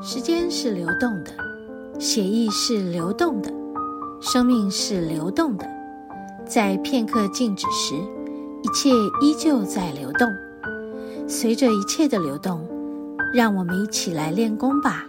时间是流动的，血液是流动的，生命是流动的。在片刻静止时，一切依旧在流动。随着一切的流动，让我们一起来练功吧。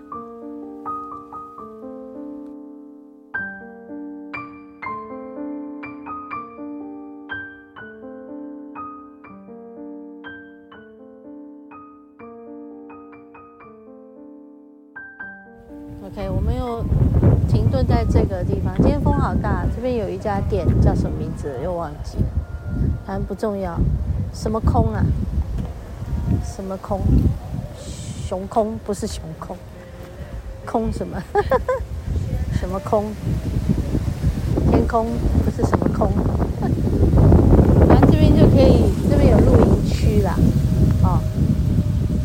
OK，我们又停顿在这个地方。今天风好大，这边有一家店，叫什么名字又忘记了，反正不重要。什么空啊？什么空？熊空不是熊空，空什么？什么空？天空不是什么空。反正这边就可以，这边有露营区啦。哦，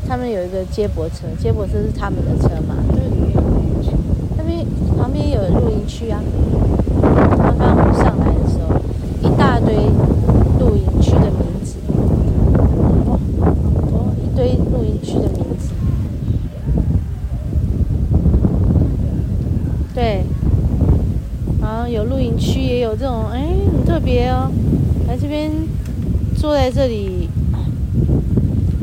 他们有一个接驳车，接驳车是他们的车嘛？旁边有露营区啊！刚刚我们上来的时候，一大堆露营区的名字，哦，哦，一堆露营区的名字。对，啊，有露营区，也有这种，哎，很特别哦。来这边坐在这里，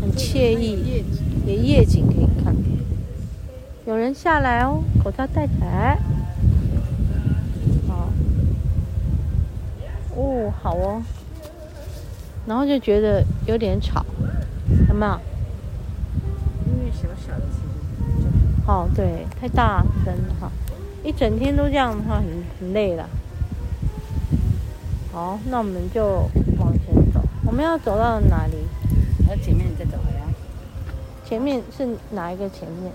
很惬意，有夜景可以看。有人下来哦，口罩戴起来。哦，好哦，然后就觉得有点吵，有没有？因为小小的其实哦，对，太大声了哈，一整天都这样的话很很累了。好，那我们就往前走。我们要走到哪里？然后前面再走回来。前面是哪一个前面？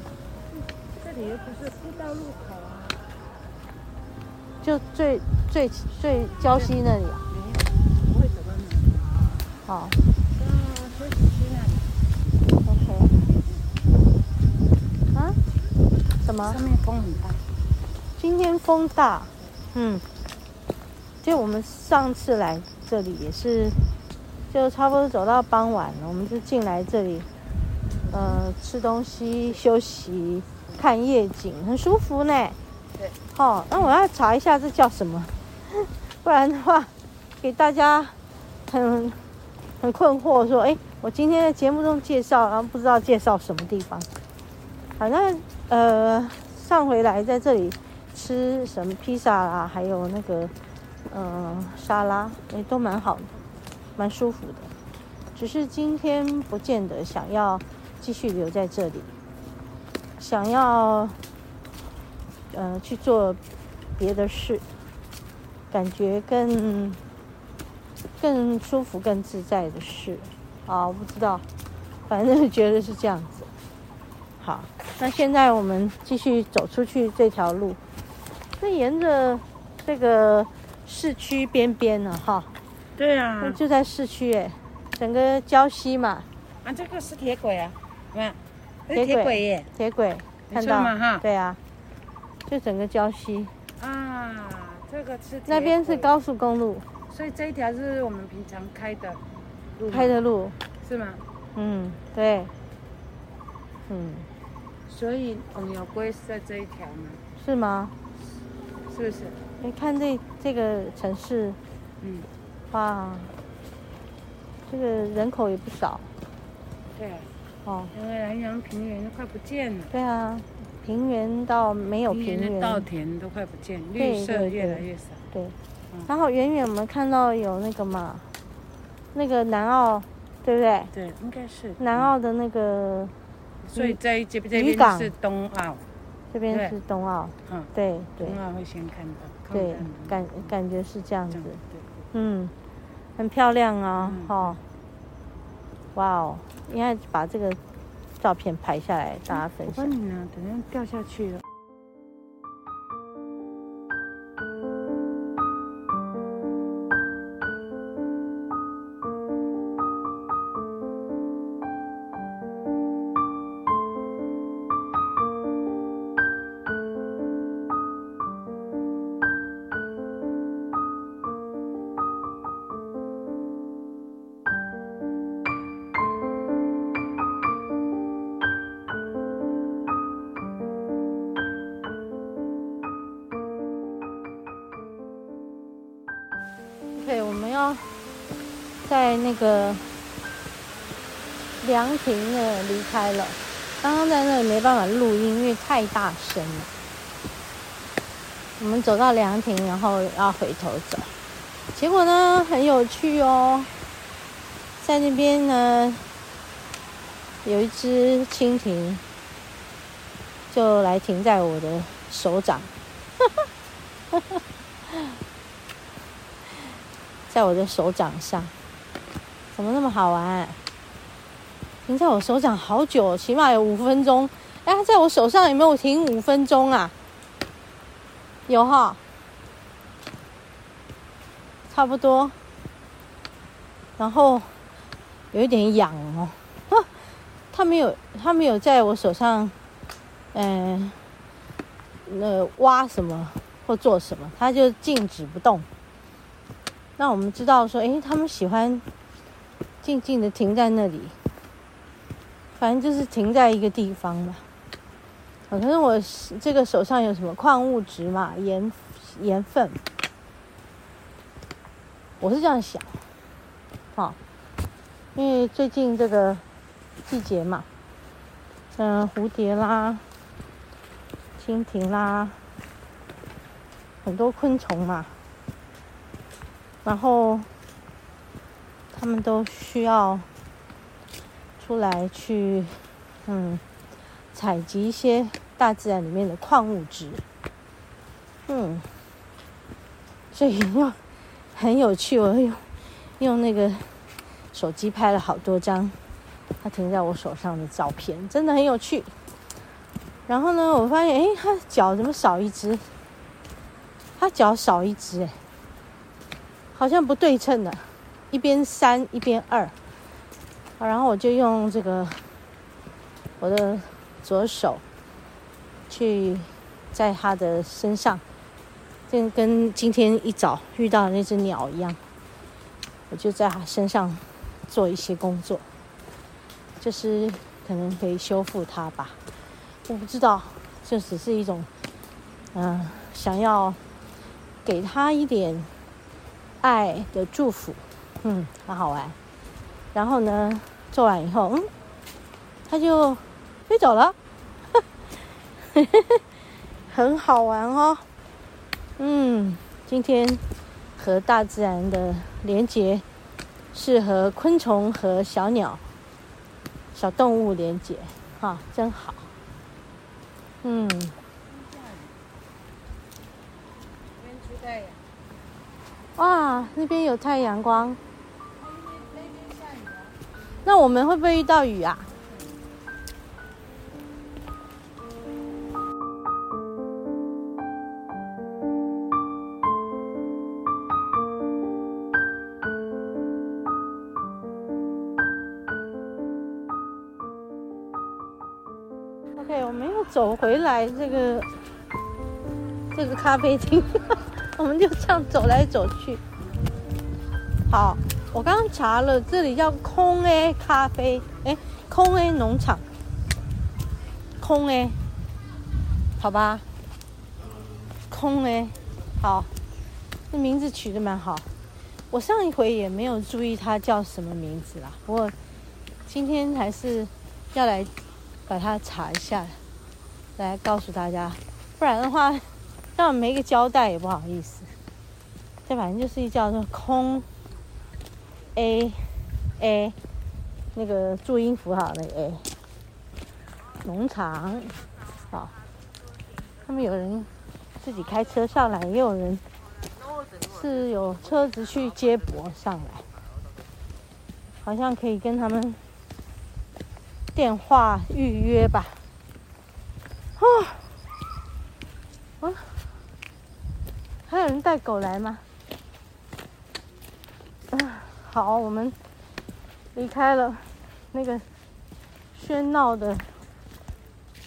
这里又不是四道路口啊。就最最最礁溪那里啊？好。啊？什么？上面风很大。今天风大。嗯。就我们上次来这里也是，就差不多走到傍晚了，我们就进来这里，呃，吃东西、休息、看夜景，很舒服呢。对，好，那我要查一下这叫什么，不然的话，给大家很很困惑，说，哎，我今天在节目中介绍，然后不知道介绍什么地方。反正呃，上回来在这里吃什么披萨啦，还有那个呃沙拉，哎，都蛮好的，蛮舒服的。只是今天不见得想要继续留在这里，想要。呃，去做别的事，感觉更更舒服、更自在的事啊！我不知道，反正觉得是这样子。好，那现在我们继续走出去这条路，那沿着这个市区边边呢，哈。对啊。就在市区哎，整个礁溪嘛。啊，这个是铁轨啊，有没有？铁轨耶，铁轨，看到吗？哈。对啊。就整个礁溪啊，这个是那边是高速公路，所以这一条是我们平常开的路，开的路是吗？嗯，对，嗯，所以瓮窑龟是在这一条吗？是吗？是不是？你看这这个城市，嗯，哇，这个人口也不少，对，哦，因为南阳平原都快不见了，对啊。平原到没有平原，稻田都快不见，绿色越来越少。对，然后远远我们看到有那个嘛，那个南澳，对不对？对，应该是南澳的那个。所以在这边这边是东澳，这边是东澳。嗯，对对。东澳会先看到。对，感感觉是这样子。嗯，很漂亮啊，哈。哇哦，应该把这个。照片拍下来，大家分享。我帮你呢，等下掉下去了。那个凉亭呢离开了。刚刚在那里没办法录音，因为太大声了。我们走到凉亭，然后要回头走，结果呢很有趣哦，在那边呢有一只蜻蜓，就来停在我的手掌，在我的手掌上，怎么那么好玩？停在我手掌好久，起码有五分钟。哎，在我手上有没有停五分钟啊？有哈，差不多。然后有一点痒哦，啊，它没有，它没有在我手上，嗯，那挖什么或做什么，它就静止不动。那我们知道说，哎，他们喜欢静静的停在那里。反正就是停在一个地方嘛。可能我这个手上有什么矿物质嘛，盐盐分，我是这样想，啊，因为最近这个季节嘛，嗯，蝴蝶啦、蜻蜓啦，很多昆虫嘛，然后他们都需要。出来去，嗯，采集一些大自然里面的矿物质，嗯，所以要很有趣。我用用那个手机拍了好多张它停在我手上的照片，真的很有趣。然后呢，我发现，诶，它脚怎么少一只？它脚少一只，诶，好像不对称的，一边三，一边二。然后我就用这个我的左手去在他的身上，就跟今天一早遇到的那只鸟一样，我就在他身上做一些工作，就是可能可以修复它吧，我不知道，这只是一种嗯、想要给他一点爱的祝福，嗯，很好玩。然后呢，做完以后，嗯，它就飞走了，很好玩哦。嗯，今天和大自然的连接，是和昆虫和小鸟、小动物连接，哈，真好。嗯。哇，那边有太阳光。那我们会不会遇到雨啊？OK，我们又走回来这个这个咖啡厅，我们就这样走来走去。好。我刚刚查了，这里叫空 A 咖啡，哎，空 A 农场，空 A，好吧，空 A，好，这名字取得蛮好。我上一回也没有注意它叫什么名字啦，不过今天还是要来把它查一下，来告诉大家，不然的话让我没个交代也不好意思。这反正就是一叫做空。A A 那个注音符号那个 A 农场，好，他们有人自己开车上来，也有人是有车子去接驳上来，好像可以跟他们电话预约吧。啊，啊，还有人带狗来吗？好，我们离开了那个喧闹的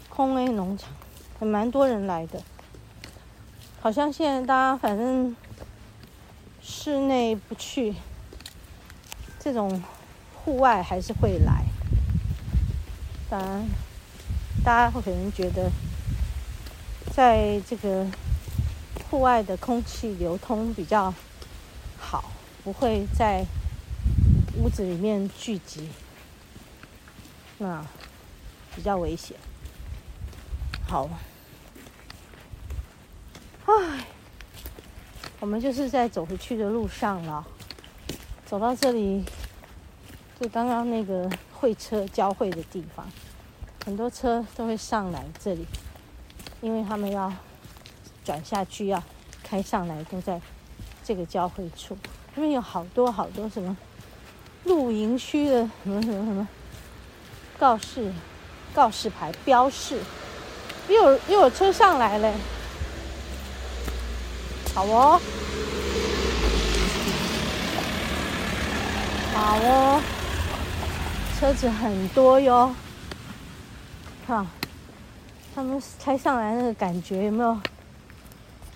空 A 农场，还蛮多人来的。好像现在大家反正室内不去，这种户外还是会来。当然，大家会可能觉得，在这个户外的空气流通比较好。不会在屋子里面聚集，那比较危险。好，唉，我们就是在走回去的路上了，走到这里，就刚刚那个会车交汇的地方，很多车都会上来这里，因为他们要转下去要。开上来都在这个交汇处，因为有好多好多什么露营区的什么什么什么告示、告示牌、标示，又有又有车上来了，好哦，好哦，车子很多哟，哈，他们开上来那个感觉有没有？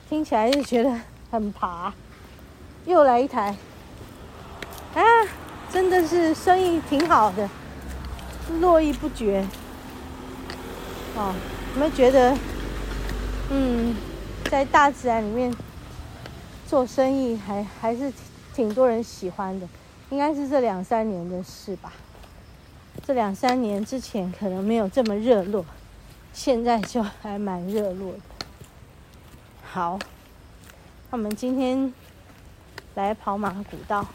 听起来就觉得很爬，又来一台，啊，真的是生意挺好的，络绎不绝。哦，有没有觉得，嗯，在大自然里面做生意还还是挺多人喜欢的？应该是这两三年的事吧。这两三年之前可能没有这么热络，现在就还蛮热络的。好，那我们今天来跑马古道，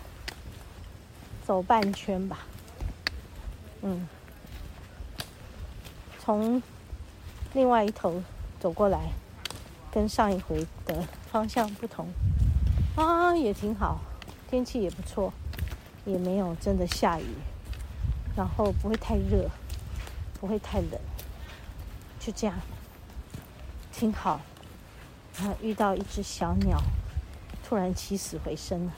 走半圈吧。嗯，从另外一头走过来，跟上一回的方向不同。啊，也挺好，天气也不错，也没有真的下雨，然后不会太热，不会太冷，就这样，挺好。然后遇到一只小鸟，突然起死回生了。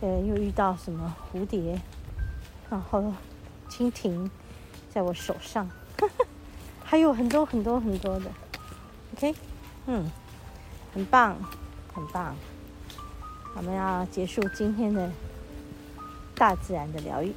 呃，又遇到什么蝴蝶，然后蜻蜓在我手上，哈哈，还有很多很多很多的。OK，嗯，很棒，很棒。我们要结束今天的大自然的疗愈。